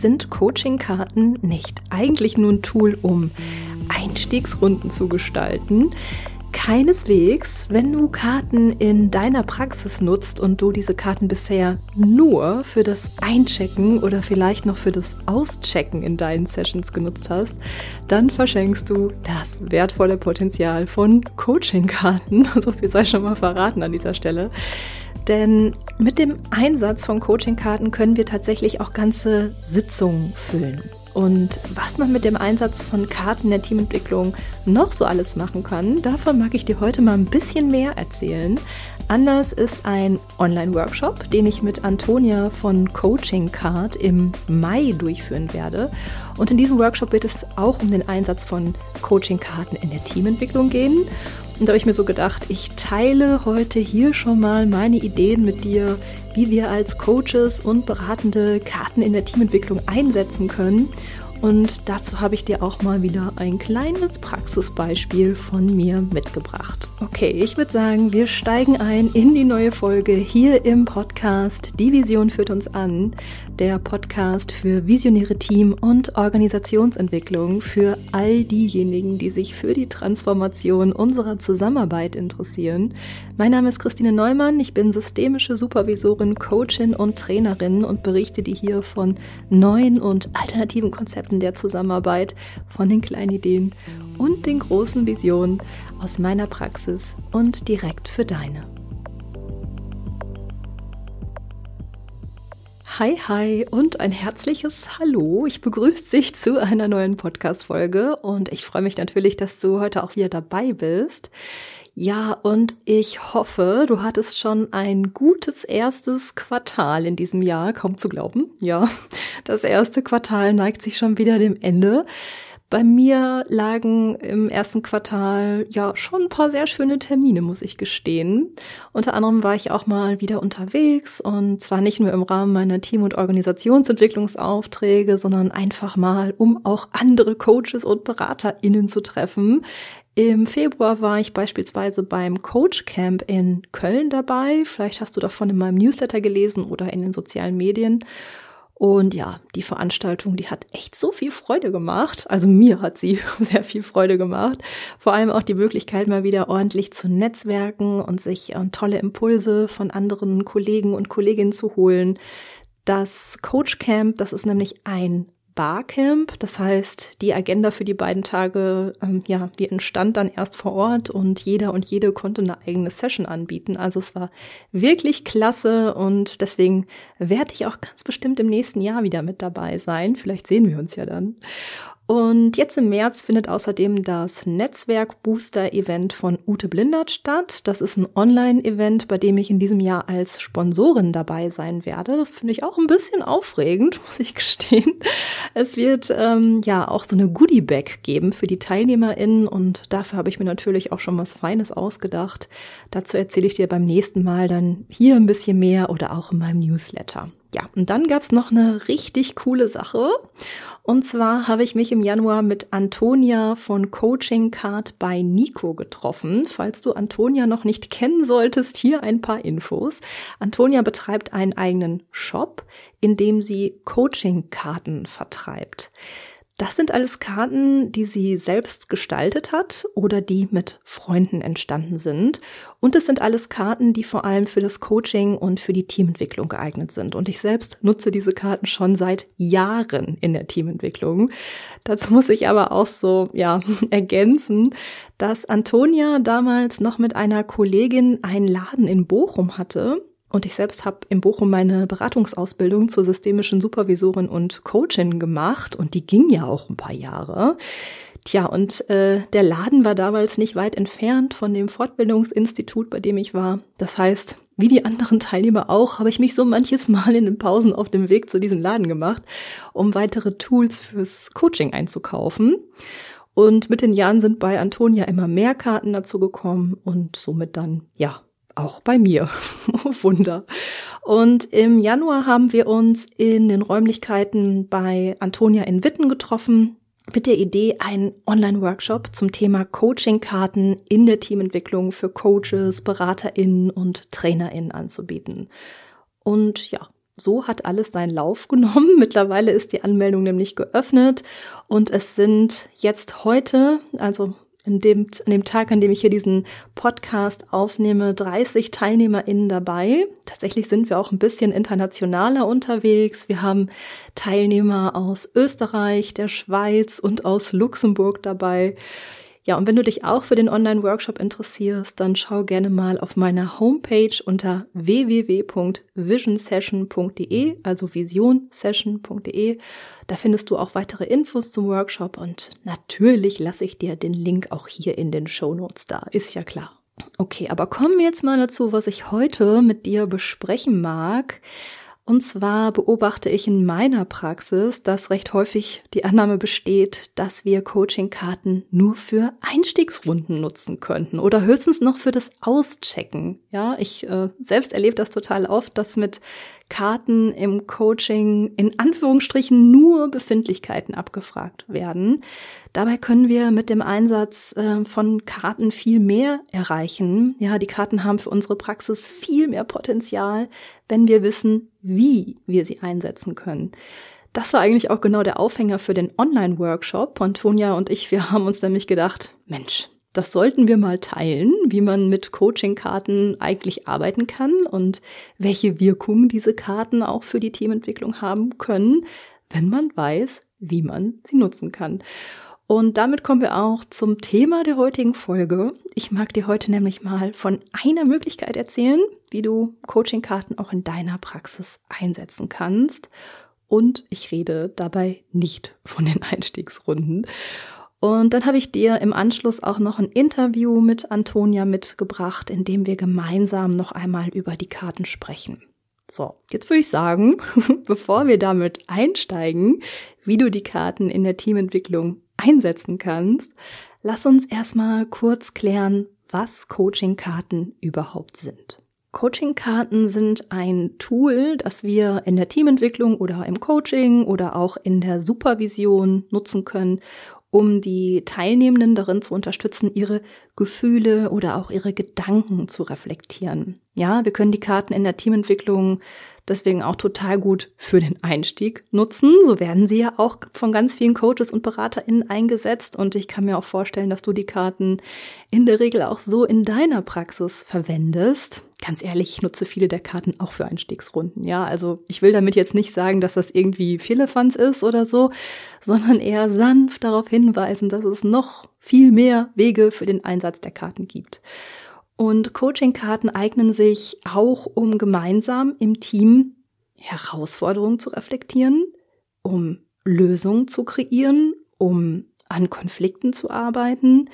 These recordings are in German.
sind Coaching-Karten nicht eigentlich nur ein Tool, um Einstiegsrunden zu gestalten? Keineswegs, wenn du Karten in deiner Praxis nutzt und du diese Karten bisher nur für das Einchecken oder vielleicht noch für das Auschecken in deinen Sessions genutzt hast, dann verschenkst du das wertvolle Potenzial von Coaching-Karten. So viel sei schon mal verraten an dieser Stelle. Denn mit dem Einsatz von Coaching-Karten können wir tatsächlich auch ganze Sitzungen füllen. Und was man mit dem Einsatz von Karten der Teamentwicklung noch so alles machen kann, davon mag ich dir heute mal ein bisschen mehr erzählen. Anders ist ein Online-Workshop, den ich mit Antonia von Coaching Card im Mai durchführen werde. Und in diesem Workshop wird es auch um den Einsatz von Coaching-Karten in der Teamentwicklung gehen. Und da habe ich mir so gedacht, ich teile heute hier schon mal meine Ideen mit dir, wie wir als Coaches und Beratende Karten in der Teamentwicklung einsetzen können und dazu habe ich dir auch mal wieder ein kleines Praxisbeispiel von mir mitgebracht. Okay, ich würde sagen, wir steigen ein in die neue Folge hier im Podcast Die Vision führt uns an. Der Podcast für visionäre Team- und Organisationsentwicklung für all diejenigen, die sich für die Transformation unserer Zusammenarbeit interessieren. Mein Name ist Christine Neumann, ich bin systemische Supervisorin, Coachin und Trainerin und berichte dir hier von neuen und alternativen Konzepten Konzepten der Zusammenarbeit, von den kleinen Ideen und den großen Visionen aus meiner Praxis und direkt für deine. Hi, hi und ein herzliches Hallo. Ich begrüße dich zu einer neuen Podcast-Folge und ich freue mich natürlich, dass du heute auch wieder dabei bist. Ja, und ich hoffe, du hattest schon ein gutes erstes Quartal in diesem Jahr, kaum zu glauben. Ja, das erste Quartal neigt sich schon wieder dem Ende. Bei mir lagen im ersten Quartal ja schon ein paar sehr schöne Termine, muss ich gestehen. Unter anderem war ich auch mal wieder unterwegs und zwar nicht nur im Rahmen meiner Team- und Organisationsentwicklungsaufträge, sondern einfach mal, um auch andere Coaches und BeraterInnen zu treffen. Im Februar war ich beispielsweise beim Coach Camp in Köln dabei. Vielleicht hast du davon in meinem Newsletter gelesen oder in den sozialen Medien. Und ja, die Veranstaltung, die hat echt so viel Freude gemacht. Also mir hat sie sehr viel Freude gemacht. Vor allem auch die Möglichkeit, mal wieder ordentlich zu netzwerken und sich äh, tolle Impulse von anderen Kollegen und Kolleginnen zu holen. Das Coach Camp, das ist nämlich ein Barcamp. Das heißt, die Agenda für die beiden Tage, ähm, ja, die entstand dann erst vor Ort und jeder und jede konnte eine eigene Session anbieten. Also es war wirklich klasse und deswegen werde ich auch ganz bestimmt im nächsten Jahr wieder mit dabei sein. Vielleicht sehen wir uns ja dann. Und jetzt im März findet außerdem das Netzwerk Booster Event von Ute Blindert statt. Das ist ein Online-Event, bei dem ich in diesem Jahr als Sponsorin dabei sein werde. Das finde ich auch ein bisschen aufregend, muss ich gestehen. Es wird ähm, ja auch so eine Goodie-Bag geben für die TeilnehmerInnen und dafür habe ich mir natürlich auch schon was Feines ausgedacht. Dazu erzähle ich dir beim nächsten Mal dann hier ein bisschen mehr oder auch in meinem Newsletter. Ja, und dann gab's noch eine richtig coole Sache. Und zwar habe ich mich im Januar mit Antonia von Coaching Card bei Nico getroffen. Falls du Antonia noch nicht kennen solltest, hier ein paar Infos. Antonia betreibt einen eigenen Shop, in dem sie Coaching-Karten vertreibt. Das sind alles Karten, die sie selbst gestaltet hat oder die mit Freunden entstanden sind. Und es sind alles Karten, die vor allem für das Coaching und für die Teamentwicklung geeignet sind. Und ich selbst nutze diese Karten schon seit Jahren in der Teamentwicklung. Dazu muss ich aber auch so, ja, ergänzen, dass Antonia damals noch mit einer Kollegin einen Laden in Bochum hatte und ich selbst habe in Bochum meine Beratungsausbildung zur systemischen Supervisorin und Coachin gemacht und die ging ja auch ein paar Jahre. Tja, und äh, der Laden war damals nicht weit entfernt von dem Fortbildungsinstitut, bei dem ich war. Das heißt, wie die anderen Teilnehmer auch, habe ich mich so manches Mal in den Pausen auf dem Weg zu diesem Laden gemacht, um weitere Tools fürs Coaching einzukaufen. Und mit den Jahren sind bei Antonia immer mehr Karten dazu gekommen und somit dann, ja, auch bei mir. Wunder. Und im Januar haben wir uns in den Räumlichkeiten bei Antonia in Witten getroffen mit der Idee, einen Online-Workshop zum Thema Coaching-Karten in der Teamentwicklung für Coaches, BeraterInnen und TrainerInnen anzubieten. Und ja, so hat alles seinen Lauf genommen. Mittlerweile ist die Anmeldung nämlich geöffnet und es sind jetzt heute, also in dem, an dem Tag, an dem ich hier diesen Podcast aufnehme, 30 TeilnehmerInnen dabei. Tatsächlich sind wir auch ein bisschen internationaler unterwegs. Wir haben Teilnehmer aus Österreich, der Schweiz und aus Luxemburg dabei. Ja, und wenn du dich auch für den Online-Workshop interessierst, dann schau gerne mal auf meiner Homepage unter www.visionsession.de, also visionsession.de. Da findest du auch weitere Infos zum Workshop und natürlich lasse ich dir den Link auch hier in den Show Notes da, ist ja klar. Okay, aber kommen wir jetzt mal dazu, was ich heute mit dir besprechen mag. Und zwar beobachte ich in meiner Praxis, dass recht häufig die Annahme besteht, dass wir Coachingkarten nur für Einstiegsrunden nutzen könnten oder höchstens noch für das Auschecken. Ja, ich äh, selbst erlebe das total oft, dass mit Karten im Coaching in Anführungsstrichen nur Befindlichkeiten abgefragt werden. Dabei können wir mit dem Einsatz äh, von Karten viel mehr erreichen. Ja, die Karten haben für unsere Praxis viel mehr Potenzial, wenn wir wissen, wie wir sie einsetzen können. Das war eigentlich auch genau der Aufhänger für den Online-Workshop. Antonia und ich, wir haben uns nämlich gedacht, Mensch, das sollten wir mal teilen, wie man mit Coaching-Karten eigentlich arbeiten kann und welche Wirkung diese Karten auch für die Teamentwicklung haben können, wenn man weiß, wie man sie nutzen kann. Und damit kommen wir auch zum Thema der heutigen Folge. Ich mag dir heute nämlich mal von einer Möglichkeit erzählen, wie du Coaching-Karten auch in deiner Praxis einsetzen kannst. Und ich rede dabei nicht von den Einstiegsrunden. Und dann habe ich dir im Anschluss auch noch ein Interview mit Antonia mitgebracht, in dem wir gemeinsam noch einmal über die Karten sprechen. So, jetzt würde ich sagen, bevor wir damit einsteigen, wie du die Karten in der Teamentwicklung einsetzen kannst, lass uns erstmal kurz klären, was Coaching-Karten überhaupt sind. Coaching-Karten sind ein Tool, das wir in der Teamentwicklung oder im Coaching oder auch in der Supervision nutzen können, um die Teilnehmenden darin zu unterstützen, ihre Gefühle oder auch ihre Gedanken zu reflektieren. Ja, wir können die Karten in der Teamentwicklung deswegen auch total gut für den Einstieg nutzen. So werden sie ja auch von ganz vielen Coaches und BeraterInnen eingesetzt. Und ich kann mir auch vorstellen, dass du die Karten in der Regel auch so in deiner Praxis verwendest. Ganz ehrlich, ich nutze viele der Karten auch für Einstiegsrunden. Ja, also ich will damit jetzt nicht sagen, dass das irgendwie Firlefanz ist oder so, sondern eher sanft darauf hinweisen, dass es noch viel mehr Wege für den Einsatz der Karten gibt. Und Coaching-Karten eignen sich auch, um gemeinsam im Team Herausforderungen zu reflektieren, um Lösungen zu kreieren, um an Konflikten zu arbeiten,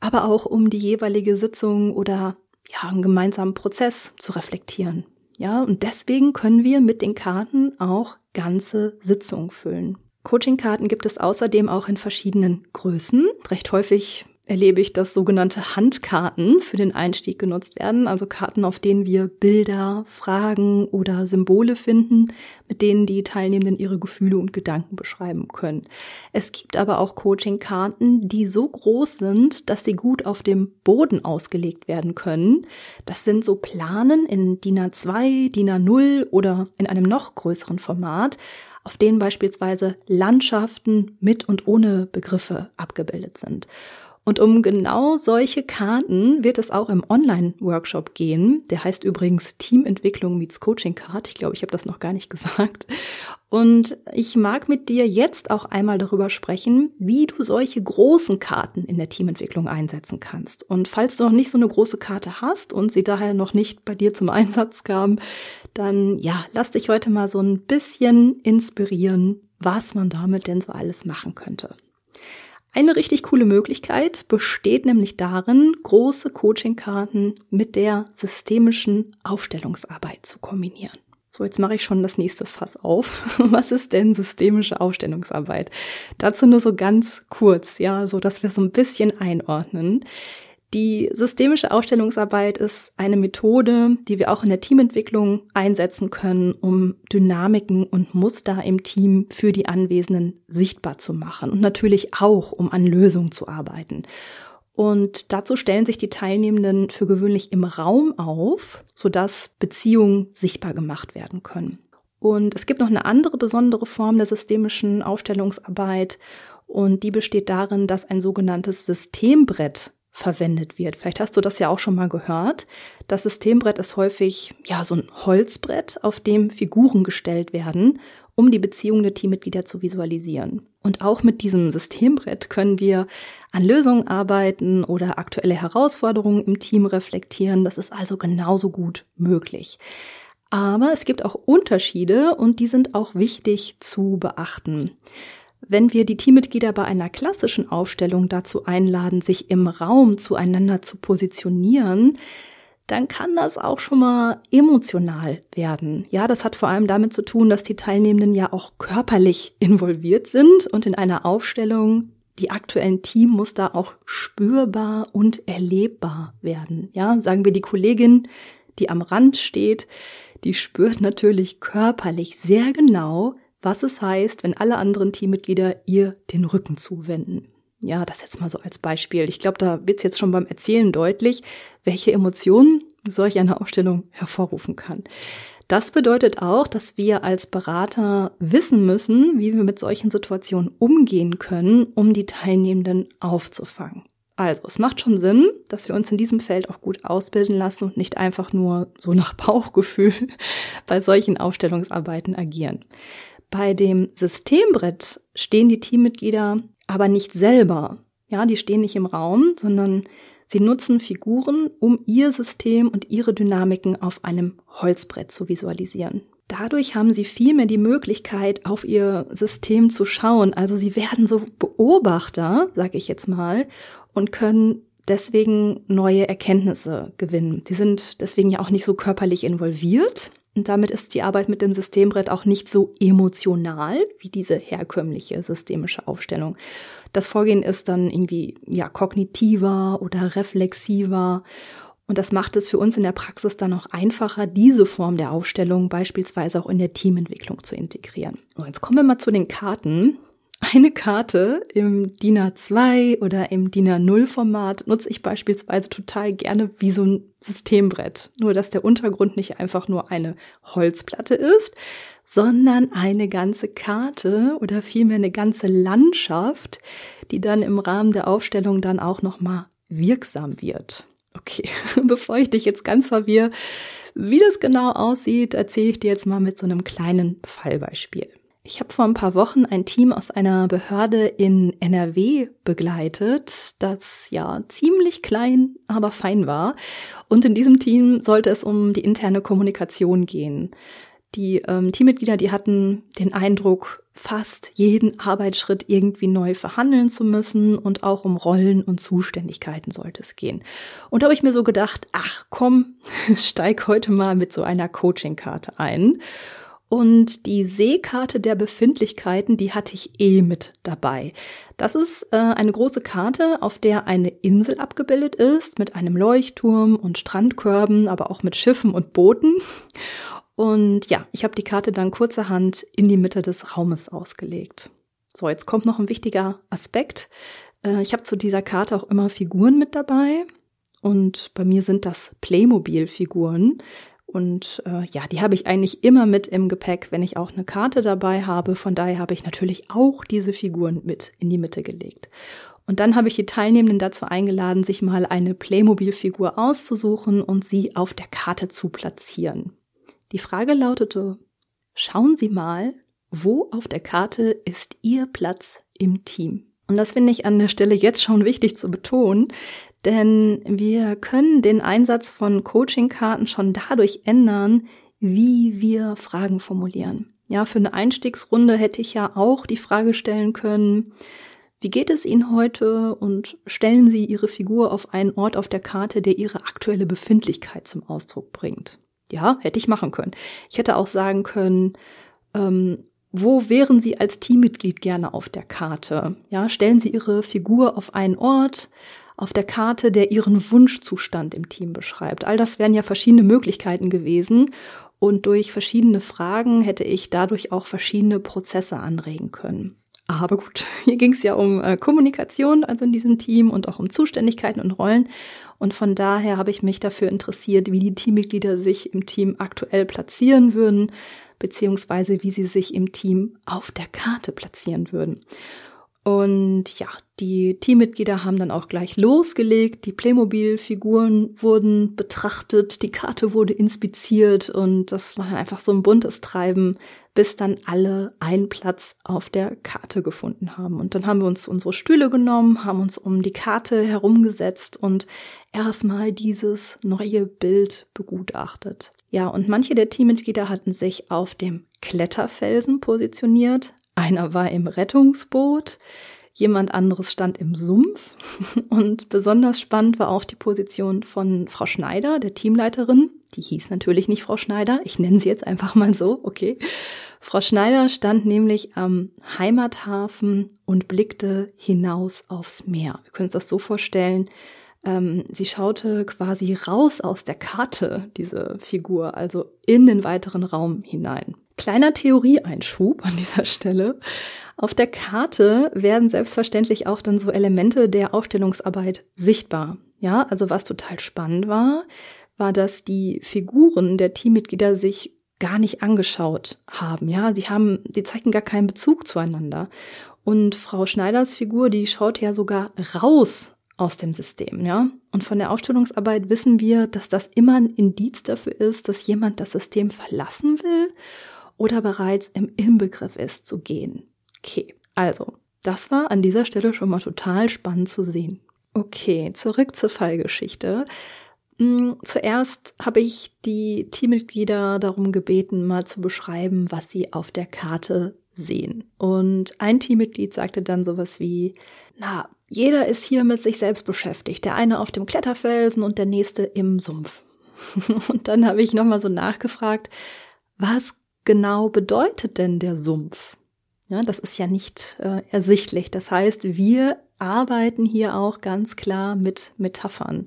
aber auch um die jeweilige Sitzung oder ja, einen gemeinsamen Prozess zu reflektieren. Ja, und deswegen können wir mit den Karten auch ganze Sitzungen füllen. Coaching-Karten gibt es außerdem auch in verschiedenen Größen. Recht häufig erlebe ich, dass sogenannte Handkarten für den Einstieg genutzt werden, also Karten, auf denen wir Bilder, Fragen oder Symbole finden, mit denen die Teilnehmenden ihre Gefühle und Gedanken beschreiben können. Es gibt aber auch Coaching-Karten, die so groß sind, dass sie gut auf dem Boden ausgelegt werden können. Das sind so Planen in DIN A2, DIN A0 oder in einem noch größeren Format, auf denen beispielsweise Landschaften mit und ohne Begriffe abgebildet sind. Und um genau solche Karten wird es auch im Online-Workshop gehen. Der heißt übrigens Teamentwicklung meets Coaching Card. Ich glaube, ich habe das noch gar nicht gesagt. Und ich mag mit dir jetzt auch einmal darüber sprechen, wie du solche großen Karten in der Teamentwicklung einsetzen kannst. Und falls du noch nicht so eine große Karte hast und sie daher noch nicht bei dir zum Einsatz kam, dann ja, lass dich heute mal so ein bisschen inspirieren, was man damit denn so alles machen könnte. Eine richtig coole Möglichkeit besteht nämlich darin, große Coachingkarten mit der systemischen Aufstellungsarbeit zu kombinieren. So, jetzt mache ich schon das nächste Fass auf. Was ist denn systemische Aufstellungsarbeit? Dazu nur so ganz kurz, ja, so dass wir so ein bisschen einordnen. Die systemische Aufstellungsarbeit ist eine Methode, die wir auch in der Teamentwicklung einsetzen können, um Dynamiken und Muster im Team für die Anwesenden sichtbar zu machen und natürlich auch, um an Lösungen zu arbeiten. Und dazu stellen sich die Teilnehmenden für gewöhnlich im Raum auf, sodass Beziehungen sichtbar gemacht werden können. Und es gibt noch eine andere besondere Form der systemischen Aufstellungsarbeit und die besteht darin, dass ein sogenanntes Systembrett verwendet wird. Vielleicht hast du das ja auch schon mal gehört. Das Systembrett ist häufig ja so ein Holzbrett, auf dem Figuren gestellt werden, um die Beziehungen der Teammitglieder zu visualisieren. Und auch mit diesem Systembrett können wir an Lösungen arbeiten oder aktuelle Herausforderungen im Team reflektieren. Das ist also genauso gut möglich. Aber es gibt auch Unterschiede und die sind auch wichtig zu beachten. Wenn wir die Teammitglieder bei einer klassischen Aufstellung dazu einladen, sich im Raum zueinander zu positionieren, dann kann das auch schon mal emotional werden. Ja, das hat vor allem damit zu tun, dass die Teilnehmenden ja auch körperlich involviert sind und in einer Aufstellung die aktuellen Teammuster auch spürbar und erlebbar werden. Ja, sagen wir die Kollegin, die am Rand steht, die spürt natürlich körperlich sehr genau, was es heißt, wenn alle anderen Teammitglieder ihr den Rücken zuwenden. Ja, das jetzt mal so als Beispiel. Ich glaube, da wird es jetzt schon beim Erzählen deutlich, welche Emotionen solch eine Aufstellung hervorrufen kann. Das bedeutet auch, dass wir als Berater wissen müssen, wie wir mit solchen Situationen umgehen können, um die Teilnehmenden aufzufangen. Also, es macht schon Sinn, dass wir uns in diesem Feld auch gut ausbilden lassen und nicht einfach nur so nach Bauchgefühl bei solchen Aufstellungsarbeiten agieren. Bei dem Systembrett stehen die Teammitglieder aber nicht selber. Ja, die stehen nicht im Raum, sondern sie nutzen Figuren, um ihr System und ihre Dynamiken auf einem Holzbrett zu visualisieren. Dadurch haben sie viel mehr die Möglichkeit, auf ihr System zu schauen. Also sie werden so Beobachter, sage ich jetzt mal, und können deswegen neue Erkenntnisse gewinnen. Sie sind deswegen ja auch nicht so körperlich involviert, und damit ist die Arbeit mit dem Systembrett auch nicht so emotional wie diese herkömmliche systemische Aufstellung. Das Vorgehen ist dann irgendwie ja kognitiver oder reflexiver und das macht es für uns in der Praxis dann auch einfacher, diese Form der Aufstellung beispielsweise auch in der Teamentwicklung zu integrieren. So, jetzt kommen wir mal zu den Karten. Eine Karte im DIN A2 oder im DIN A0 Format nutze ich beispielsweise total gerne wie so ein Systembrett. Nur, dass der Untergrund nicht einfach nur eine Holzplatte ist, sondern eine ganze Karte oder vielmehr eine ganze Landschaft, die dann im Rahmen der Aufstellung dann auch nochmal wirksam wird. Okay, bevor ich dich jetzt ganz verwirre, wie das genau aussieht, erzähle ich dir jetzt mal mit so einem kleinen Fallbeispiel. Ich habe vor ein paar Wochen ein Team aus einer Behörde in NRW begleitet, das ja ziemlich klein, aber fein war. Und in diesem Team sollte es um die interne Kommunikation gehen. Die ähm, Teammitglieder, die hatten den Eindruck, fast jeden Arbeitsschritt irgendwie neu verhandeln zu müssen und auch um Rollen und Zuständigkeiten sollte es gehen. Und da habe ich mir so gedacht, ach komm, steig heute mal mit so einer Coaching-Karte ein und die Seekarte der Befindlichkeiten, die hatte ich eh mit dabei. Das ist äh, eine große Karte, auf der eine Insel abgebildet ist, mit einem Leuchtturm und Strandkörben, aber auch mit Schiffen und Booten. Und ja, ich habe die Karte dann kurzerhand in die Mitte des Raumes ausgelegt. So, jetzt kommt noch ein wichtiger Aspekt. Äh, ich habe zu dieser Karte auch immer Figuren mit dabei. Und bei mir sind das Playmobil-Figuren. Und äh, ja, die habe ich eigentlich immer mit im Gepäck, wenn ich auch eine Karte dabei habe. Von daher habe ich natürlich auch diese Figuren mit in die Mitte gelegt. Und dann habe ich die Teilnehmenden dazu eingeladen, sich mal eine Playmobil-Figur auszusuchen und sie auf der Karte zu platzieren. Die Frage lautete, schauen Sie mal, wo auf der Karte ist Ihr Platz im Team? Und das finde ich an der Stelle jetzt schon wichtig zu betonen, denn wir können den Einsatz von Coaching-Karten schon dadurch ändern, wie wir Fragen formulieren. Ja, für eine Einstiegsrunde hätte ich ja auch die Frage stellen können, wie geht es Ihnen heute und stellen Sie Ihre Figur auf einen Ort auf der Karte, der Ihre aktuelle Befindlichkeit zum Ausdruck bringt. Ja, hätte ich machen können. Ich hätte auch sagen können, ähm, wo wären Sie als Teammitglied gerne auf der Karte? Ja, stellen Sie Ihre Figur auf einen Ort, auf der Karte, der ihren Wunschzustand im Team beschreibt. All das wären ja verschiedene Möglichkeiten gewesen. Und durch verschiedene Fragen hätte ich dadurch auch verschiedene Prozesse anregen können. Aber gut, hier ging es ja um äh, Kommunikation, also in diesem Team und auch um Zuständigkeiten und Rollen. Und von daher habe ich mich dafür interessiert, wie die Teammitglieder sich im Team aktuell platzieren würden, beziehungsweise wie sie sich im Team auf der Karte platzieren würden. Und ja, die Teammitglieder haben dann auch gleich losgelegt. Die Playmobil-Figuren wurden betrachtet, die Karte wurde inspiziert und das war dann einfach so ein buntes Treiben, bis dann alle einen Platz auf der Karte gefunden haben. Und dann haben wir uns unsere Stühle genommen, haben uns um die Karte herumgesetzt und erstmal dieses neue Bild begutachtet. Ja, und manche der Teammitglieder hatten sich auf dem Kletterfelsen positioniert, einer war im Rettungsboot, jemand anderes stand im Sumpf. Und besonders spannend war auch die Position von Frau Schneider, der Teamleiterin. Die hieß natürlich nicht Frau Schneider, ich nenne sie jetzt einfach mal so, okay. Frau Schneider stand nämlich am Heimathafen und blickte hinaus aufs Meer. Wir können uns das so vorstellen, ähm, sie schaute quasi raus aus der Karte, diese Figur, also in den weiteren Raum hinein. Kleiner Theorieeinschub an dieser Stelle. Auf der Karte werden selbstverständlich auch dann so Elemente der Aufstellungsarbeit sichtbar. Ja, also was total spannend war, war, dass die Figuren der Teammitglieder sich gar nicht angeschaut haben. Ja, sie haben, sie zeigten gar keinen Bezug zueinander. Und Frau Schneiders Figur, die schaut ja sogar raus aus dem System, ja. Und von der Aufstellungsarbeit wissen wir, dass das immer ein Indiz dafür ist, dass jemand das System verlassen will oder bereits im Inbegriff ist zu gehen. Okay, also, das war an dieser Stelle schon mal total spannend zu sehen. Okay, zurück zur Fallgeschichte. Mm, zuerst habe ich die Teammitglieder darum gebeten, mal zu beschreiben, was sie auf der Karte sehen. Und ein Teammitglied sagte dann sowas wie, na, jeder ist hier mit sich selbst beschäftigt. Der eine auf dem Kletterfelsen und der nächste im Sumpf. und dann habe ich nochmal so nachgefragt, was genau bedeutet denn der Sumpf? Ja, das ist ja nicht äh, ersichtlich. Das heißt, wir arbeiten hier auch ganz klar mit Metaphern.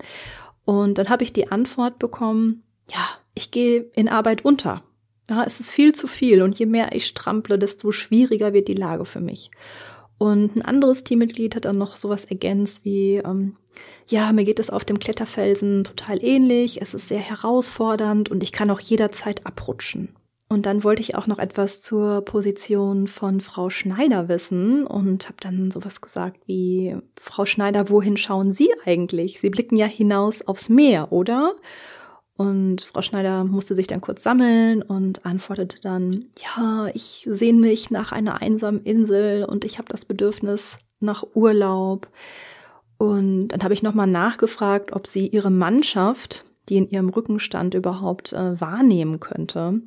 Und dann habe ich die Antwort bekommen, ja, ich gehe in Arbeit unter. Ja, es ist viel zu viel und je mehr ich strample, desto schwieriger wird die Lage für mich. Und ein anderes Teammitglied hat dann noch sowas ergänzt wie, ähm, ja, mir geht es auf dem Kletterfelsen total ähnlich, es ist sehr herausfordernd und ich kann auch jederzeit abrutschen. Und dann wollte ich auch noch etwas zur Position von Frau Schneider wissen und habe dann sowas gesagt wie, Frau Schneider, wohin schauen Sie eigentlich? Sie blicken ja hinaus aufs Meer, oder? Und Frau Schneider musste sich dann kurz sammeln und antwortete dann, ja, ich sehne mich nach einer einsamen Insel und ich habe das Bedürfnis nach Urlaub. Und dann habe ich nochmal nachgefragt, ob sie ihre Mannschaft, die in ihrem Rücken stand, überhaupt äh, wahrnehmen könnte.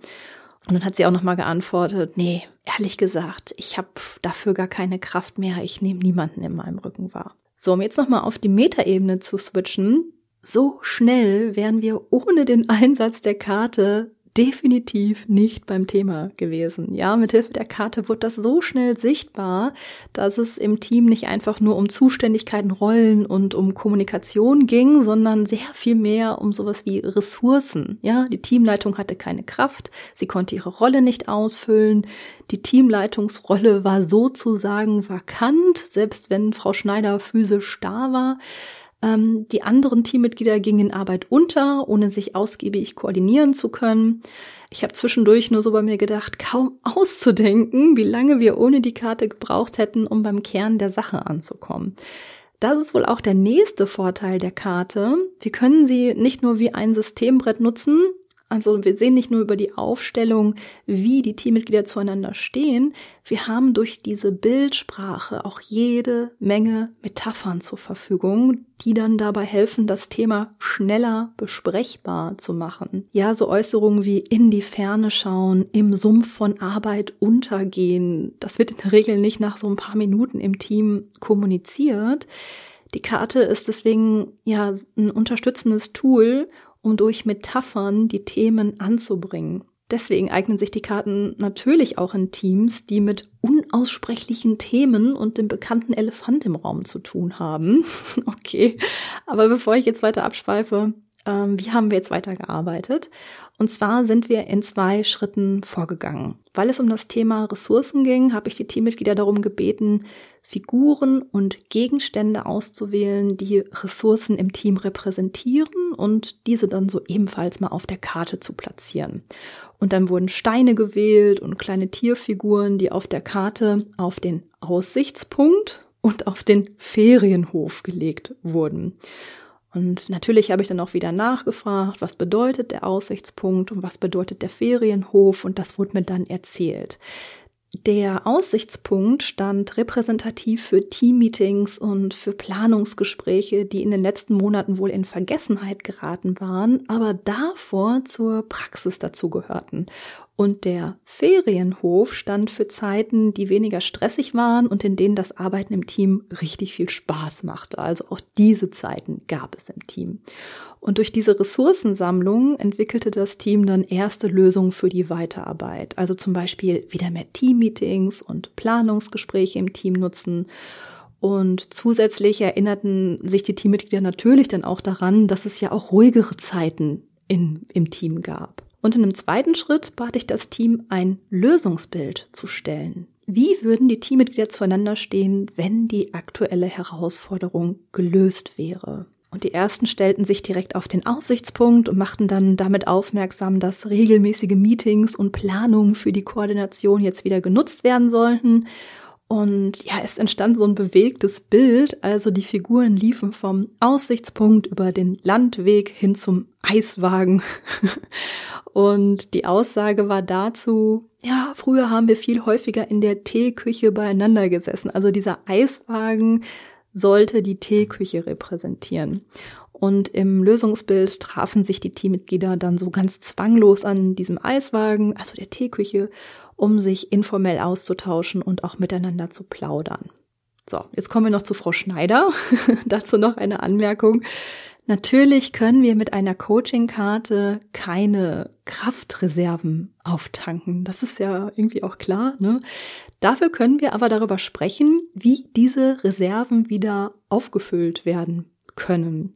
Und dann hat sie auch nochmal geantwortet, nee, ehrlich gesagt, ich habe dafür gar keine Kraft mehr, ich nehme niemanden in meinem Rücken wahr. So, um jetzt nochmal auf die Metaebene zu switchen, so schnell wären wir ohne den Einsatz der Karte definitiv nicht beim Thema gewesen. Ja, mit Hilfe der Karte wurde das so schnell sichtbar, dass es im Team nicht einfach nur um Zuständigkeiten, Rollen und um Kommunikation ging, sondern sehr viel mehr um sowas wie Ressourcen. Ja, die Teamleitung hatte keine Kraft, sie konnte ihre Rolle nicht ausfüllen. Die Teamleitungsrolle war sozusagen vakant, selbst wenn Frau Schneider physisch da war. Ähm, die anderen Teammitglieder gingen in Arbeit unter, ohne sich ausgiebig koordinieren zu können. Ich habe zwischendurch nur so bei mir gedacht, kaum auszudenken, wie lange wir ohne die Karte gebraucht hätten, um beim Kern der Sache anzukommen. Das ist wohl auch der nächste Vorteil der Karte. Wir können sie nicht nur wie ein Systembrett nutzen, also wir sehen nicht nur über die Aufstellung, wie die Teammitglieder zueinander stehen, wir haben durch diese Bildsprache auch jede Menge Metaphern zur Verfügung, die dann dabei helfen, das Thema schneller besprechbar zu machen. Ja, so Äußerungen wie in die Ferne schauen, im Sumpf von Arbeit untergehen, das wird in der Regel nicht nach so ein paar Minuten im Team kommuniziert. Die Karte ist deswegen ja ein unterstützendes Tool, um durch Metaphern die Themen anzubringen. Deswegen eignen sich die Karten natürlich auch in Teams, die mit unaussprechlichen Themen und dem bekannten Elefant im Raum zu tun haben. okay, aber bevor ich jetzt weiter abschweife, Ähm, wie haben wir jetzt weitergearbeitet? Und zwar sind wir in zwei Schritten vorgegangen. Weil es um das Thema Ressourcen ging, habe ich die Teammitglieder darum gebeten, Figuren und Gegenstände auszuwählen, die Ressourcen im Team repräsentieren und diese dann so ebenfalls mal auf der Karte zu platzieren. Und dann wurden Steine gewählt und kleine Tierfiguren, die auf der Karte auf den Aussichtspunkt und auf den Ferienhof gelegt wurden. Und natürlich habe ich dann auch wieder nachgefragt, was bedeutet der Aussichtspunkt und was bedeutet der Ferienhof und das wurde mir dann erzählt. Der Aussichtspunkt stand repräsentativ für Teammeetings und für Planungsgespräche, die in den letzten Monaten wohl in Vergessenheit geraten waren, aber davor zur Praxis dazugehörten. Und der Ferienhof stand für Zeiten, die weniger stressig waren und in denen das Arbeiten im Team richtig viel Spaß machte. Also auch diese Zeiten gab es im Team. Und durch diese Ressourcensammlung entwickelte das Team dann erste Lösungen für die Weiterarbeit. Also zum Beispiel wieder mehr Teammeetings und Planungsgespräche im Team nutzen. Und zusätzlich erinnerten sich die Teammitglieder natürlich dann auch daran, dass es ja auch ruhigere Zeiten in, im Team gab. Und in einem zweiten Schritt bat ich das Team, ein Lösungsbild zu stellen. Wie würden die Teammitglieder zueinander stehen, wenn die aktuelle Herausforderung gelöst wäre? Und die ersten stellten sich direkt auf den Aussichtspunkt und machten dann damit aufmerksam, dass regelmäßige Meetings und Planungen für die Koordination jetzt wieder genutzt werden sollten. Und ja, es entstand so ein bewegtes Bild. Also die Figuren liefen vom Aussichtspunkt über den Landweg hin zum Eiswagen. Und die Aussage war dazu, ja, früher haben wir viel häufiger in der Teeküche beieinander gesessen. Also dieser Eiswagen sollte die Teeküche repräsentieren. Und im Lösungsbild trafen sich die Teammitglieder dann so ganz zwanglos an diesem Eiswagen, also der Teeküche, um sich informell auszutauschen und auch miteinander zu plaudern. So, jetzt kommen wir noch zu Frau Schneider. Dazu noch eine Anmerkung. Natürlich können wir mit einer Coaching-Karte keine Kraftreserven auftanken. Das ist ja irgendwie auch klar. Ne? Dafür können wir aber darüber sprechen, wie diese Reserven wieder aufgefüllt werden können.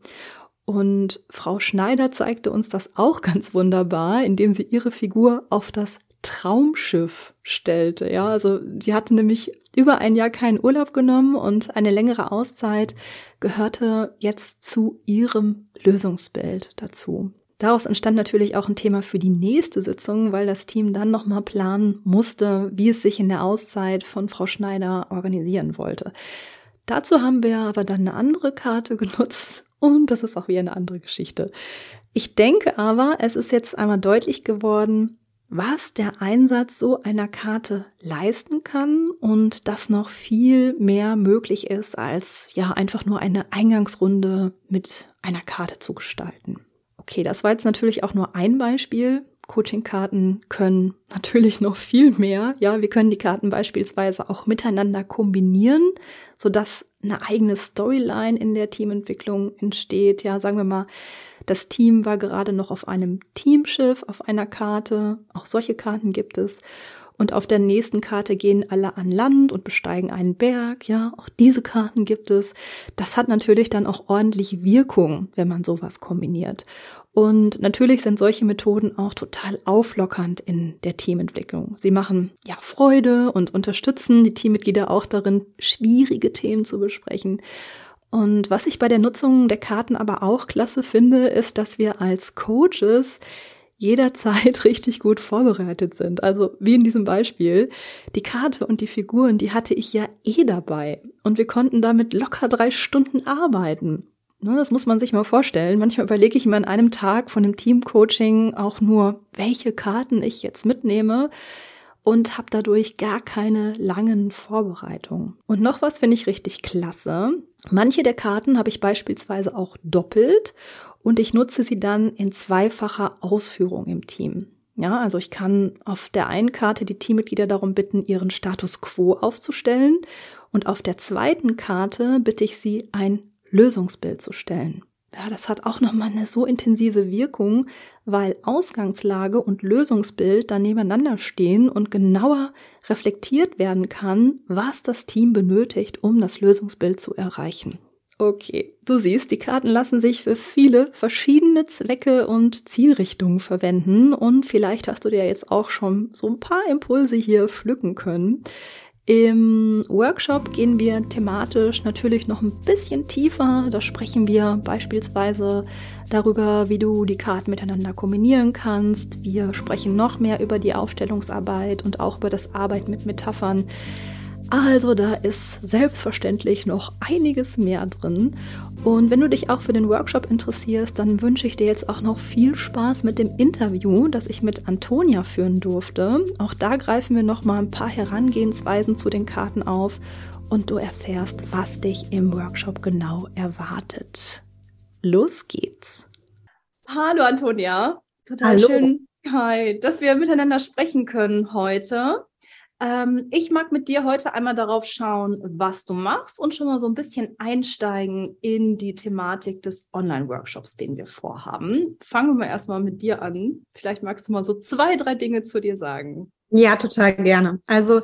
Und Frau Schneider zeigte uns das auch ganz wunderbar, indem sie ihre Figur auf das Traumschiff stellte. Ja, also sie hatte nämlich über ein Jahr keinen Urlaub genommen und eine längere Auszeit gehörte jetzt zu ihrem Lösungsbild dazu. Daraus entstand natürlich auch ein Thema für die nächste Sitzung, weil das Team dann nochmal planen musste, wie es sich in der Auszeit von Frau Schneider organisieren wollte. Dazu haben wir aber dann eine andere Karte genutzt und das ist auch wieder eine andere Geschichte. Ich denke aber, es ist jetzt einmal deutlich geworden, was der Einsatz so einer Karte leisten kann und dass noch viel mehr möglich ist, als ja einfach nur eine Eingangsrunde mit einer Karte zu gestalten. Okay, das war jetzt natürlich auch nur ein Beispiel. Coaching-Karten können natürlich noch viel mehr. Ja, wir können die Karten beispielsweise auch miteinander kombinieren, sodass eine eigene Storyline in der Teamentwicklung entsteht. Ja, sagen wir mal, das Team war gerade noch auf einem Teamschiff auf einer Karte. Auch solche Karten gibt es. Und auf der nächsten Karte gehen alle an Land und besteigen einen Berg. Ja, auch diese Karten gibt es. Das hat natürlich dann auch ordentlich Wirkung, wenn man sowas kombiniert. Und natürlich sind solche Methoden auch total auflockernd in der Teamentwicklung. Sie machen ja Freude und unterstützen die Teammitglieder auch darin, schwierige Themen zu besprechen. Und was ich bei der Nutzung der Karten aber auch klasse finde, ist, dass wir als Coaches jederzeit richtig gut vorbereitet sind. Also wie in diesem Beispiel, die Karte und die Figuren, die hatte ich ja eh dabei. Und wir konnten damit locker drei Stunden arbeiten. Ne, das muss man sich mal vorstellen. Manchmal überlege ich mir an einem Tag von dem Teamcoaching auch nur, welche Karten ich jetzt mitnehme und habe dadurch gar keine langen Vorbereitungen. Und noch was finde ich richtig klasse. Manche der Karten habe ich beispielsweise auch doppelt und ich nutze sie dann in zweifacher Ausführung im Team. Ja, also ich kann auf der einen Karte die Teammitglieder darum bitten, ihren Status quo aufzustellen und auf der zweiten Karte bitte ich sie, ein Lösungsbild zu stellen. Ja, das hat auch nochmal eine so intensive Wirkung, weil Ausgangslage und Lösungsbild dann nebeneinander stehen und genauer reflektiert werden kann, was das Team benötigt, um das Lösungsbild zu erreichen. Okay, du siehst, die Karten lassen sich für viele verschiedene Zwecke und Zielrichtungen verwenden und vielleicht hast du dir jetzt auch schon so ein paar Impulse hier pflücken können. Im Workshop gehen wir thematisch natürlich noch ein bisschen tiefer. Da sprechen wir beispielsweise darüber, wie du die Karten miteinander kombinieren kannst. Wir sprechen noch mehr über die Aufstellungsarbeit und auch über das Arbeiten mit Metaphern. Also da ist selbstverständlich noch einiges mehr drin. Und wenn du dich auch für den Workshop interessierst, dann wünsche ich dir jetzt auch noch viel Spaß mit dem Interview, das ich mit Antonia führen durfte. Auch da greifen wir noch mal ein paar Herangehensweisen zu den Karten auf und du erfährst, was dich im Workshop genau erwartet. Los geht's. Hallo Antonia, total Hallo. schön, hi, dass wir miteinander sprechen können heute. Ähm, ich mag mit dir heute einmal darauf schauen, was du machst und schon mal so ein bisschen einsteigen in die Thematik des Online-Workshops, den wir vorhaben. Fangen wir mal erstmal mit dir an. Vielleicht magst du mal so zwei, drei Dinge zu dir sagen. Ja, total gerne. Also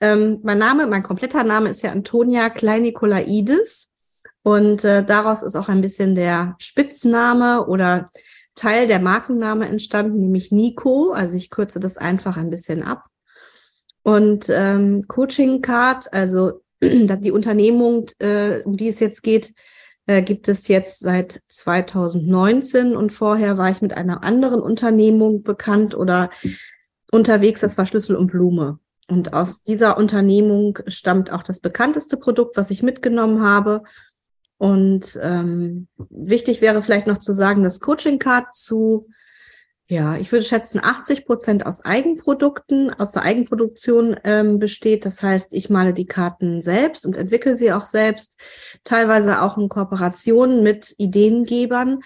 ähm, mein Name, mein kompletter Name ist ja Antonia Kleinikolaides und äh, daraus ist auch ein bisschen der Spitzname oder Teil der Markenname entstanden, nämlich Nico. Also ich kürze das einfach ein bisschen ab. Und ähm, Coaching Card, also die Unternehmung, äh, um die es jetzt geht, äh, gibt es jetzt seit 2019 und vorher war ich mit einer anderen Unternehmung bekannt oder unterwegs, das war Schlüssel und Blume. Und aus dieser Unternehmung stammt auch das bekannteste Produkt, was ich mitgenommen habe. Und ähm, wichtig wäre vielleicht noch zu sagen, dass Coaching Card zu ja, ich würde schätzen, 80 Prozent aus Eigenprodukten, aus der Eigenproduktion ähm, besteht. Das heißt, ich male die Karten selbst und entwickle sie auch selbst, teilweise auch in Kooperation mit Ideengebern.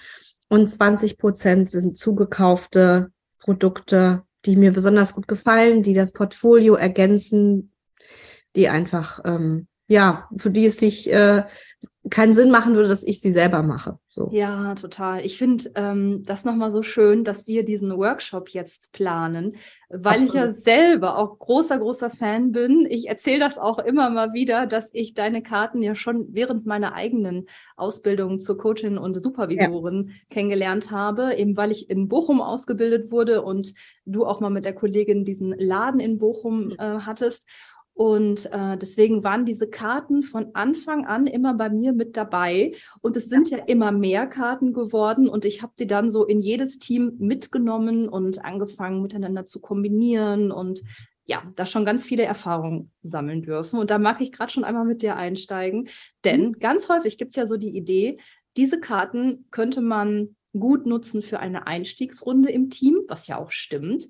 Und 20 Prozent sind zugekaufte Produkte, die mir besonders gut gefallen, die das Portfolio ergänzen, die einfach, ähm, ja, für die es sich äh, keinen Sinn machen würde, dass ich sie selber mache. So. Ja, total. Ich finde ähm, das nochmal so schön, dass wir diesen Workshop jetzt planen, weil Absolut. ich ja selber auch großer, großer Fan bin. Ich erzähle das auch immer mal wieder, dass ich deine Karten ja schon während meiner eigenen Ausbildung zur Coachin und Supervisorin ja. kennengelernt habe, eben weil ich in Bochum ausgebildet wurde und du auch mal mit der Kollegin diesen Laden in Bochum äh, hattest. Und äh, deswegen waren diese Karten von Anfang an immer bei mir mit dabei. Und es sind ja immer mehr Karten geworden. Und ich habe die dann so in jedes Team mitgenommen und angefangen miteinander zu kombinieren und ja, da schon ganz viele Erfahrungen sammeln dürfen. Und da mag ich gerade schon einmal mit dir einsteigen. Denn mhm. ganz häufig gibt es ja so die Idee, diese Karten könnte man gut nutzen für eine Einstiegsrunde im Team, was ja auch stimmt.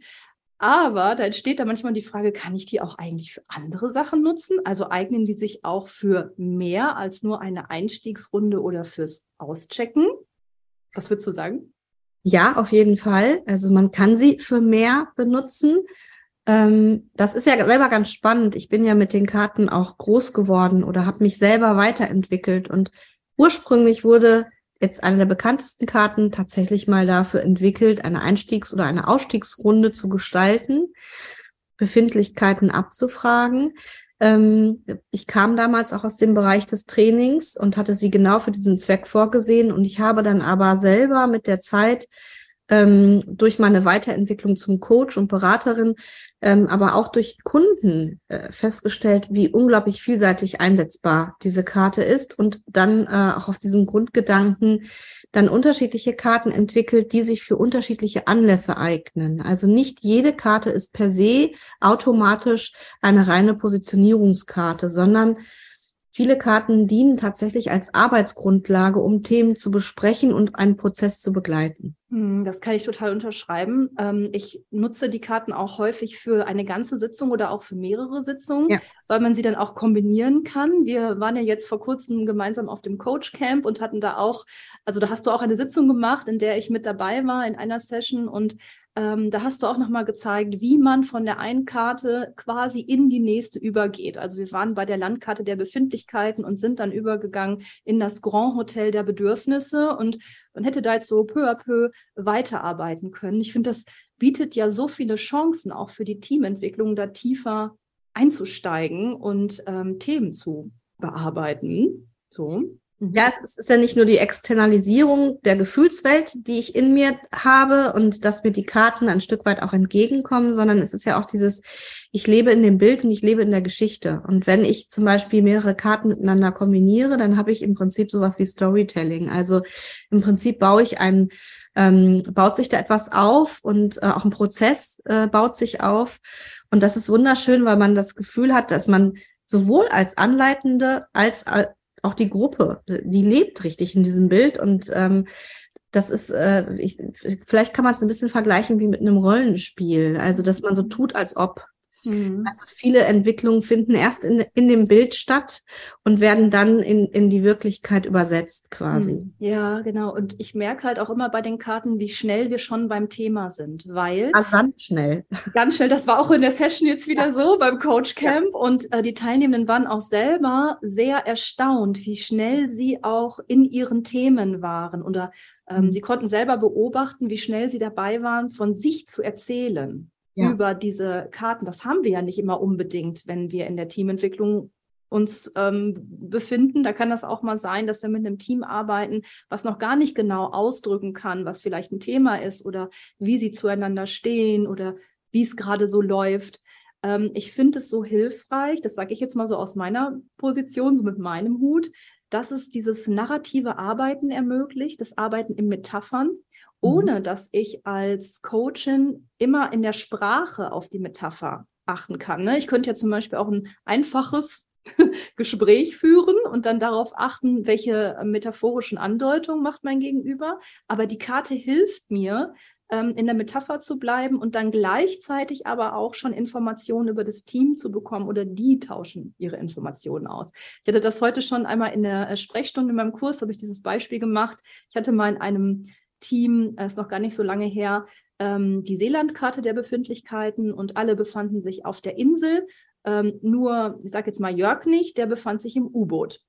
Aber da entsteht da manchmal die Frage, kann ich die auch eigentlich für andere Sachen nutzen? Also eignen die sich auch für mehr als nur eine Einstiegsrunde oder fürs Auschecken? Was würdest du sagen? Ja, auf jeden Fall. Also man kann sie für mehr benutzen. Ähm, das ist ja selber ganz spannend. Ich bin ja mit den Karten auch groß geworden oder habe mich selber weiterentwickelt. Und ursprünglich wurde jetzt eine der bekanntesten Karten tatsächlich mal dafür entwickelt, eine Einstiegs- oder eine Ausstiegsrunde zu gestalten, Befindlichkeiten abzufragen. Ähm, ich kam damals auch aus dem Bereich des Trainings und hatte sie genau für diesen Zweck vorgesehen. Und ich habe dann aber selber mit der Zeit ähm, durch meine Weiterentwicklung zum Coach und Beraterin, ähm, aber auch durch Kunden äh, festgestellt, wie unglaublich vielseitig einsetzbar diese Karte ist und dann äh, auch auf diesem Grundgedanken dann unterschiedliche Karten entwickelt, die sich für unterschiedliche Anlässe eignen. Also nicht jede Karte ist per se automatisch eine reine Positionierungskarte, sondern Viele Karten dienen tatsächlich als Arbeitsgrundlage, um Themen zu besprechen und einen Prozess zu begleiten. Hm, das kann ich total unterschreiben. Ähm, ich nutze die Karten auch häufig für eine ganze Sitzung oder auch für mehrere Sitzungen, ja. weil man sie dann auch kombinieren kann. Wir waren ja jetzt vor kurzem gemeinsam auf dem Coach Camp und hatten da auch, also da hast du auch eine Sitzung gemacht, in der ich mit dabei war in einer Session und ähm, da hast du auch nochmal gezeigt, wie man von der einen Karte quasi in die nächste übergeht. Also wir waren bei der Landkarte der Befindlichkeiten und sind dann übergegangen in das Grand Hotel der Bedürfnisse und man hätte da jetzt so peu à peu weiterarbeiten können. Ich finde, das bietet ja so viele Chancen auch für die Teamentwicklung, da tiefer einzusteigen und ähm, Themen zu bearbeiten. So. Ja, es ist ja nicht nur die Externalisierung der Gefühlswelt, die ich in mir habe und dass mir die Karten ein Stück weit auch entgegenkommen, sondern es ist ja auch dieses, ich lebe in dem Bild und ich lebe in der Geschichte. Und wenn ich zum Beispiel mehrere Karten miteinander kombiniere, dann habe ich im Prinzip sowas wie Storytelling. Also im Prinzip baue ich ein, ähm, baut sich da etwas auf und äh, auch ein Prozess äh, baut sich auf. Und das ist wunderschön, weil man das Gefühl hat, dass man sowohl als Anleitende als auch die Gruppe, die lebt richtig in diesem Bild und ähm, das ist, äh, ich, vielleicht kann man es ein bisschen vergleichen wie mit einem Rollenspiel, also dass man so tut, als ob. Mhm. Also viele Entwicklungen finden erst in, in dem Bild statt und werden dann in, in die Wirklichkeit übersetzt quasi. Mhm. Ja, genau. Und ich merke halt auch immer bei den Karten, wie schnell wir schon beim Thema sind, weil. Rasant schnell. Ganz schnell. Das war auch in der Session jetzt wieder ja. so beim Coach Camp. Ja. Und äh, die Teilnehmenden waren auch selber sehr erstaunt, wie schnell sie auch in ihren Themen waren oder ähm, mhm. sie konnten selber beobachten, wie schnell sie dabei waren, von sich zu erzählen ja. über diese Karten. Das haben wir ja nicht immer unbedingt, wenn wir in der Teamentwicklung uns ähm, befinden. Da kann das auch mal sein, dass wir mit einem Team arbeiten, was noch gar nicht genau ausdrücken kann, was vielleicht ein Thema ist oder wie sie zueinander stehen oder wie es gerade so läuft. Ähm, ich finde es so hilfreich, das sage ich jetzt mal so aus meiner Position, so mit meinem Hut, dass es dieses narrative Arbeiten ermöglicht, das Arbeiten in Metaphern ohne mhm. dass ich als Coachin immer in der Sprache auf die Metapher achten kann. Ne? Ich könnte ja zum Beispiel auch ein einfaches Gespräch führen und dann darauf achten, welche metaphorischen Andeutungen macht mein Gegenüber. Aber die Karte hilft mir, ähm, in der Metapher zu bleiben und dann gleichzeitig aber auch schon Informationen über das Team zu bekommen oder die tauschen ihre Informationen aus. Ich hatte das heute schon einmal in der äh, Sprechstunde in meinem Kurs, habe ich dieses Beispiel gemacht. Ich hatte mal in einem Team, äh, ist noch gar nicht so lange her, ähm, die Seelandkarte der Befindlichkeiten und alle befanden sich auf der Insel. Ähm, nur, ich sage jetzt mal Jörg nicht, der befand sich im U-Boot.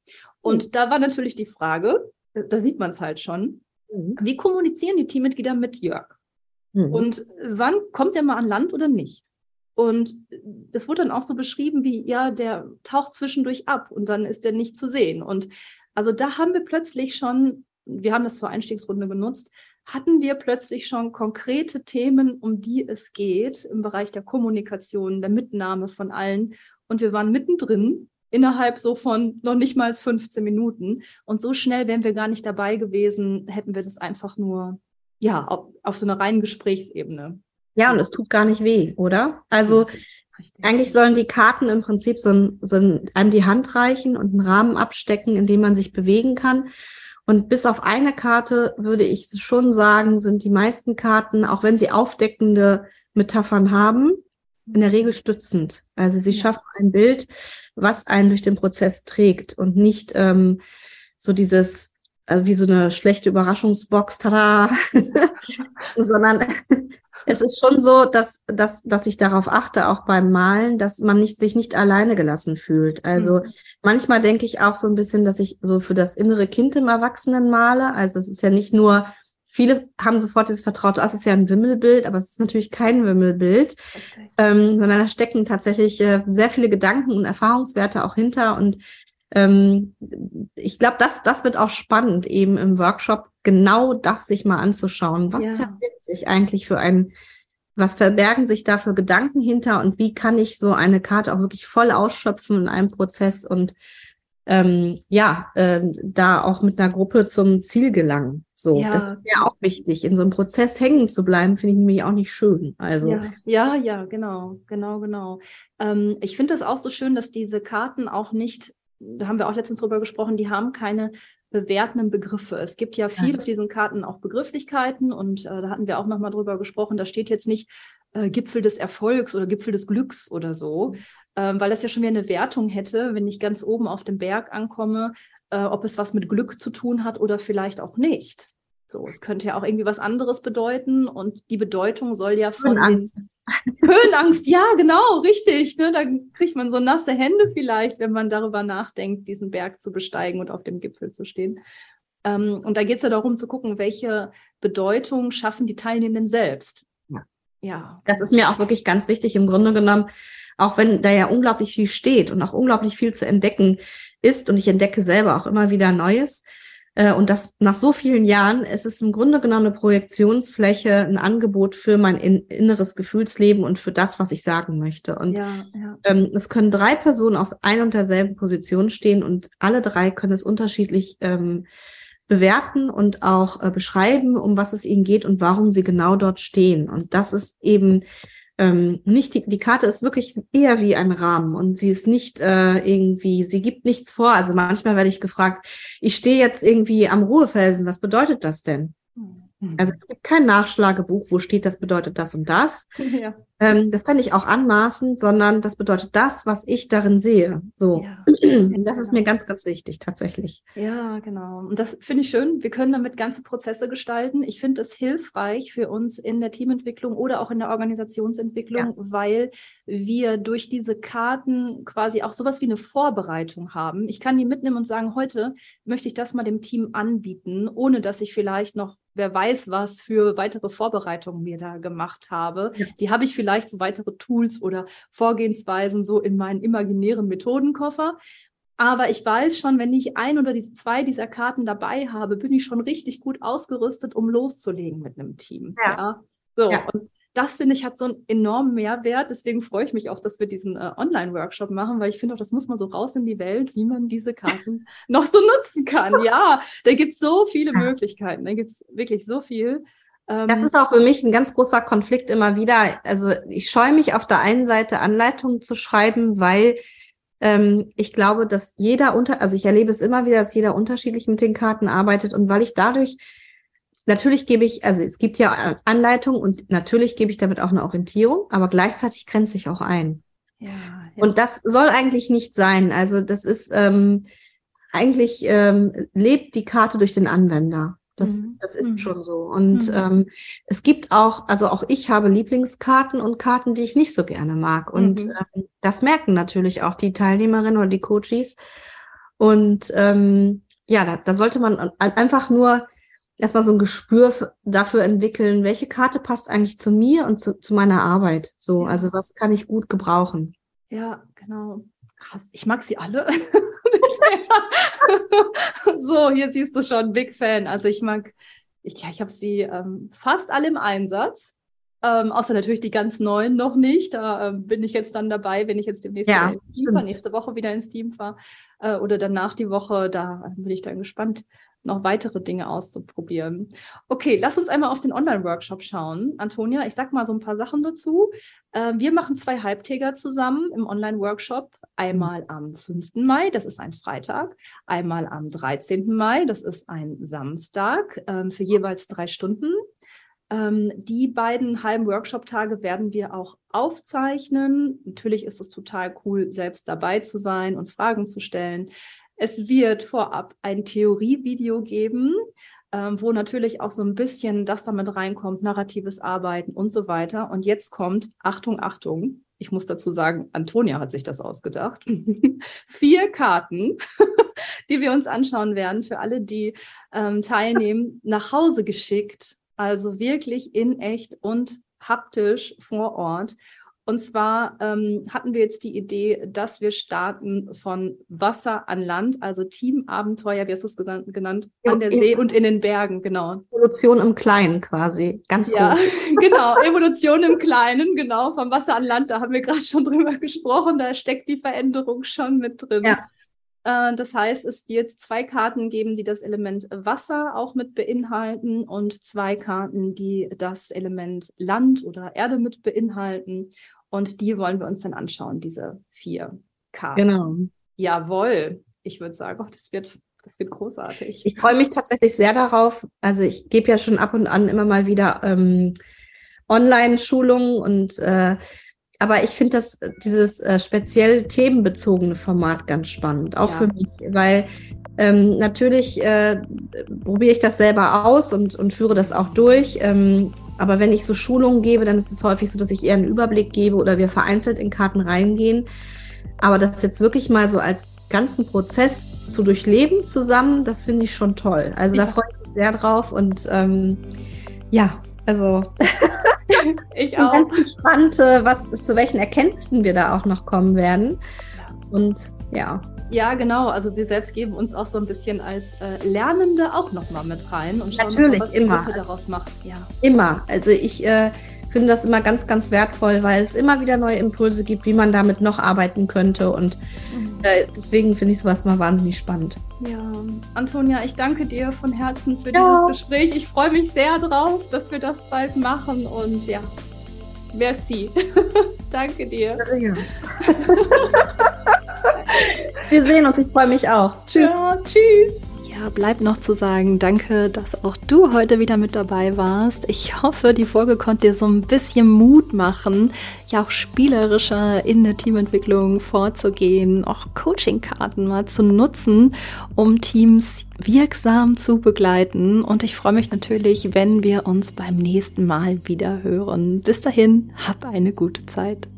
Und mhm. da war natürlich die Frage, da sieht man es halt schon, mhm. wie kommunizieren die Teammitglieder mit Jörg? Mhm. Und wann kommt er mal an Land oder nicht? Und das wurde dann auch so beschrieben wie, ja, der taucht zwischendurch ab und dann ist er nicht zu sehen. Und also da haben wir plötzlich schon wir haben das zur Einstiegsrunde genutzt, hatten wir plötzlich schon konkrete Themen, um die es geht im Bereich der Kommunikation, der Mitnahme von allen. Und wir waren mittendrin innerhalb so von noch nicht mal 15 Minuten. Und so schnell wären wir gar nicht dabei gewesen, hätten wir das einfach nur, ja, auf, auf so einer reinen Gesprächsebene. Ja, und es tut gar nicht weh, oder? Also eigentlich sollen die Karten im Prinzip so, ein, so ein, einem die Hand reichen und einen Rahmen abstecken, in dem man sich bewegen kann. Und bis auf eine Karte würde ich schon sagen, sind die meisten Karten, auch wenn sie aufdeckende Metaphern haben, in der Regel stützend. Also sie schaffen ein Bild, was einen durch den Prozess trägt und nicht ähm, so dieses, also wie so eine schlechte Überraschungsbox, tada, sondern es ist schon so, dass, dass, dass ich darauf achte, auch beim Malen, dass man nicht, sich nicht alleine gelassen fühlt. Also mhm. manchmal denke ich auch so ein bisschen, dass ich so für das innere Kind im Erwachsenen male. Also es ist ja nicht nur, viele haben sofort das Vertraute, das ist ja ein Wimmelbild, aber es ist natürlich kein Wimmelbild, ähm, sondern da stecken tatsächlich äh, sehr viele Gedanken und Erfahrungswerte auch hinter und ähm, ich glaube, das, das wird auch spannend, eben im Workshop genau das sich mal anzuschauen. Was ja. verbirgt sich eigentlich für ein, was verbergen sich da für Gedanken hinter und wie kann ich so eine Karte auch wirklich voll ausschöpfen in einem Prozess und ähm, ja, ähm, da auch mit einer Gruppe zum Ziel gelangen. So, ja. das ist ja auch wichtig. In so einem Prozess hängen zu bleiben, finde ich nämlich auch nicht schön. Also ja, ja, ja genau, genau, genau. Ähm, ich finde das auch so schön, dass diese Karten auch nicht da haben wir auch letztens drüber gesprochen, die haben keine bewertenden Begriffe. Es gibt ja viel ja. auf diesen Karten auch Begrifflichkeiten und äh, da hatten wir auch nochmal drüber gesprochen. Da steht jetzt nicht äh, Gipfel des Erfolgs oder Gipfel des Glücks oder so, ähm, weil das ja schon wieder eine Wertung hätte, wenn ich ganz oben auf dem Berg ankomme, äh, ob es was mit Glück zu tun hat oder vielleicht auch nicht. So, es könnte ja auch irgendwie was anderes bedeuten und die Bedeutung soll ja von Höhenangst. Höhenangst, ja, genau, richtig. Ne? Da kriegt man so nasse Hände vielleicht, wenn man darüber nachdenkt, diesen Berg zu besteigen und auf dem Gipfel zu stehen. Ähm, und da geht es ja darum zu gucken, welche Bedeutung schaffen die Teilnehmenden selbst. Ja. ja. Das ist mir auch wirklich ganz wichtig. Im Grunde genommen auch wenn da ja unglaublich viel steht und auch unglaublich viel zu entdecken ist und ich entdecke selber auch immer wieder Neues. Äh, und das nach so vielen Jahren, es ist im Grunde genommen eine Projektionsfläche, ein Angebot für mein in, inneres Gefühlsleben und für das, was ich sagen möchte. Und ja, ja. Ähm, es können drei Personen auf ein und derselben Position stehen und alle drei können es unterschiedlich ähm, bewerten und auch äh, beschreiben, um was es ihnen geht und warum sie genau dort stehen. Und das ist eben ähm, nicht die, die Karte ist wirklich eher wie ein Rahmen und sie ist nicht äh, irgendwie, sie gibt nichts vor. Also manchmal werde ich gefragt, ich stehe jetzt irgendwie am Ruhefelsen, was bedeutet das denn? Mhm. Also es gibt kein Nachschlagebuch, wo steht, das bedeutet das und das. Ja. Ähm, das fände ich auch anmaßend, sondern das bedeutet das, was ich darin sehe. So. Ja. Das ist mir ganz, ganz wichtig, tatsächlich. Ja, genau. Und das finde ich schön. Wir können damit ganze Prozesse gestalten. Ich finde es hilfreich für uns in der Teamentwicklung oder auch in der Organisationsentwicklung, ja. weil wir durch diese Karten quasi auch sowas wie eine Vorbereitung haben. Ich kann die mitnehmen und sagen, heute möchte ich das mal dem Team anbieten, ohne dass ich vielleicht noch wer weiß, was für weitere Vorbereitungen wir da gemacht habe. Ja. Die habe ich vielleicht so weitere Tools oder Vorgehensweisen so in meinen imaginären Methodenkoffer. Aber ich weiß schon, wenn ich ein oder die zwei dieser Karten dabei habe, bin ich schon richtig gut ausgerüstet, um loszulegen mit einem Team. Ja. ja? So. Ja. Und das finde ich hat so einen enormen Mehrwert. Deswegen freue ich mich auch, dass wir diesen äh, Online-Workshop machen, weil ich finde auch, das muss man so raus in die Welt, wie man diese Karten noch so nutzen kann. Ja, da gibt es so viele Möglichkeiten. Da gibt es wirklich so viel. Ähm, das ist auch für mich ein ganz großer Konflikt immer wieder. Also ich scheue mich auf der einen Seite Anleitungen zu schreiben, weil ähm, ich glaube, dass jeder unter, also ich erlebe es immer wieder, dass jeder unterschiedlich mit den Karten arbeitet und weil ich dadurch Natürlich gebe ich, also es gibt ja Anleitungen und natürlich gebe ich damit auch eine Orientierung, aber gleichzeitig grenze ich auch ein. Ja, ja. Und das soll eigentlich nicht sein. Also das ist ähm, eigentlich ähm, lebt die Karte durch den Anwender. Das, mhm. das ist mhm. schon so. Und mhm. ähm, es gibt auch, also auch ich habe Lieblingskarten und Karten, die ich nicht so gerne mag. Und mhm. ähm, das merken natürlich auch die Teilnehmerinnen oder die Coaches. Und ähm, ja, da, da sollte man einfach nur erstmal so ein Gespür dafür entwickeln, welche Karte passt eigentlich zu mir und zu, zu meiner Arbeit. So, ja. also was kann ich gut gebrauchen. Ja, genau. Krass. Ich mag sie alle. so, hier siehst du schon, Big Fan. Also ich mag, ich, ich habe sie ähm, fast alle im Einsatz. Ähm, außer natürlich die ganz neuen noch nicht. Da äh, bin ich jetzt dann dabei, wenn ich jetzt demnächst ja, nächste Woche wieder ins Team fahre äh, oder danach die Woche. Da bin ich dann gespannt, noch weitere Dinge auszuprobieren. Okay, lass uns einmal auf den Online-Workshop schauen. Antonia, ich sag mal so ein paar Sachen dazu. Äh, wir machen zwei Halbtäger zusammen im Online-Workshop. Einmal am 5. Mai, das ist ein Freitag. Einmal am 13. Mai, das ist ein Samstag, ähm, für jeweils drei Stunden. Ähm, die beiden halben Workshop-Tage werden wir auch aufzeichnen. Natürlich ist es total cool, selbst dabei zu sein und Fragen zu stellen. Es wird vorab ein Theorievideo geben, ähm, wo natürlich auch so ein bisschen das damit reinkommt, narratives Arbeiten und so weiter. Und jetzt kommt, Achtung, Achtung, ich muss dazu sagen, Antonia hat sich das ausgedacht. Vier Karten, die wir uns anschauen werden, für alle, die ähm, teilnehmen, nach Hause geschickt. Also wirklich in echt und haptisch vor Ort. Und zwar ähm, hatten wir jetzt die Idee, dass wir starten von Wasser an Land, also Teamabenteuer, wie hast du es genannt, an der See und in den Bergen, genau. Evolution im Kleinen quasi, ganz ja, groß. genau, Evolution im Kleinen, genau, vom Wasser an Land, da haben wir gerade schon drüber gesprochen, da steckt die Veränderung schon mit drin. Ja. Äh, das heißt, es wird zwei Karten geben, die das Element Wasser auch mit beinhalten und zwei Karten, die das Element Land oder Erde mit beinhalten. Und die wollen wir uns dann anschauen, diese vier Karten. Genau. Jawohl. Ich würde sagen, oh, das wird, das wird großartig. Ich freue mich tatsächlich sehr darauf. Also ich gebe ja schon ab und an immer mal wieder ähm, Online-Schulungen und äh, aber ich finde das dieses äh, speziell themenbezogene Format ganz spannend, auch ja. für mich, weil ähm, natürlich äh, probiere ich das selber aus und, und führe das auch durch. Ähm, aber wenn ich so Schulungen gebe, dann ist es häufig so, dass ich eher einen Überblick gebe oder wir vereinzelt in Karten reingehen. Aber das jetzt wirklich mal so als ganzen Prozess zu durchleben zusammen, das finde ich schon toll. Also ja. da freue ich mich sehr drauf und ähm, ja, Also ich bin auch. ganz gespannt, äh, was zu welchen Erkenntnissen wir da auch noch kommen werden. Und ja, Ja, genau. Also wir selbst geben uns auch so ein bisschen als äh, Lernende auch nochmal mit rein und schauen, Natürlich, mal, was die immer. Gruppe Also- daraus macht. Ja. immer. Also ich äh, finde das immer ganz, ganz wertvoll, weil es immer wieder neue Impulse gibt, wie man damit noch arbeiten könnte. Und äh, deswegen finde ich sowas mal wahnsinnig spannend. Ja, Antonia, ich danke dir von Herzen für Ja. dieses Gespräch. Ich freue mich sehr drauf, dass wir das bald machen und ja, merci. danke dir. Ja. Wir sehen uns, ich freue mich auch. Tschüss. Ja, tschüss. Ja, bleibt noch zu sagen, danke, dass auch du heute wieder mit dabei warst. Ich hoffe, die Folge konnte dir so ein bisschen Mut machen, ja auch spielerischer in der Teamentwicklung vorzugehen, auch Coachingkarten mal zu nutzen, um Teams wirksam zu begleiten. Und ich freue mich natürlich, wenn wir uns beim nächsten Mal wieder hören. Bis dahin, hab eine gute Zeit.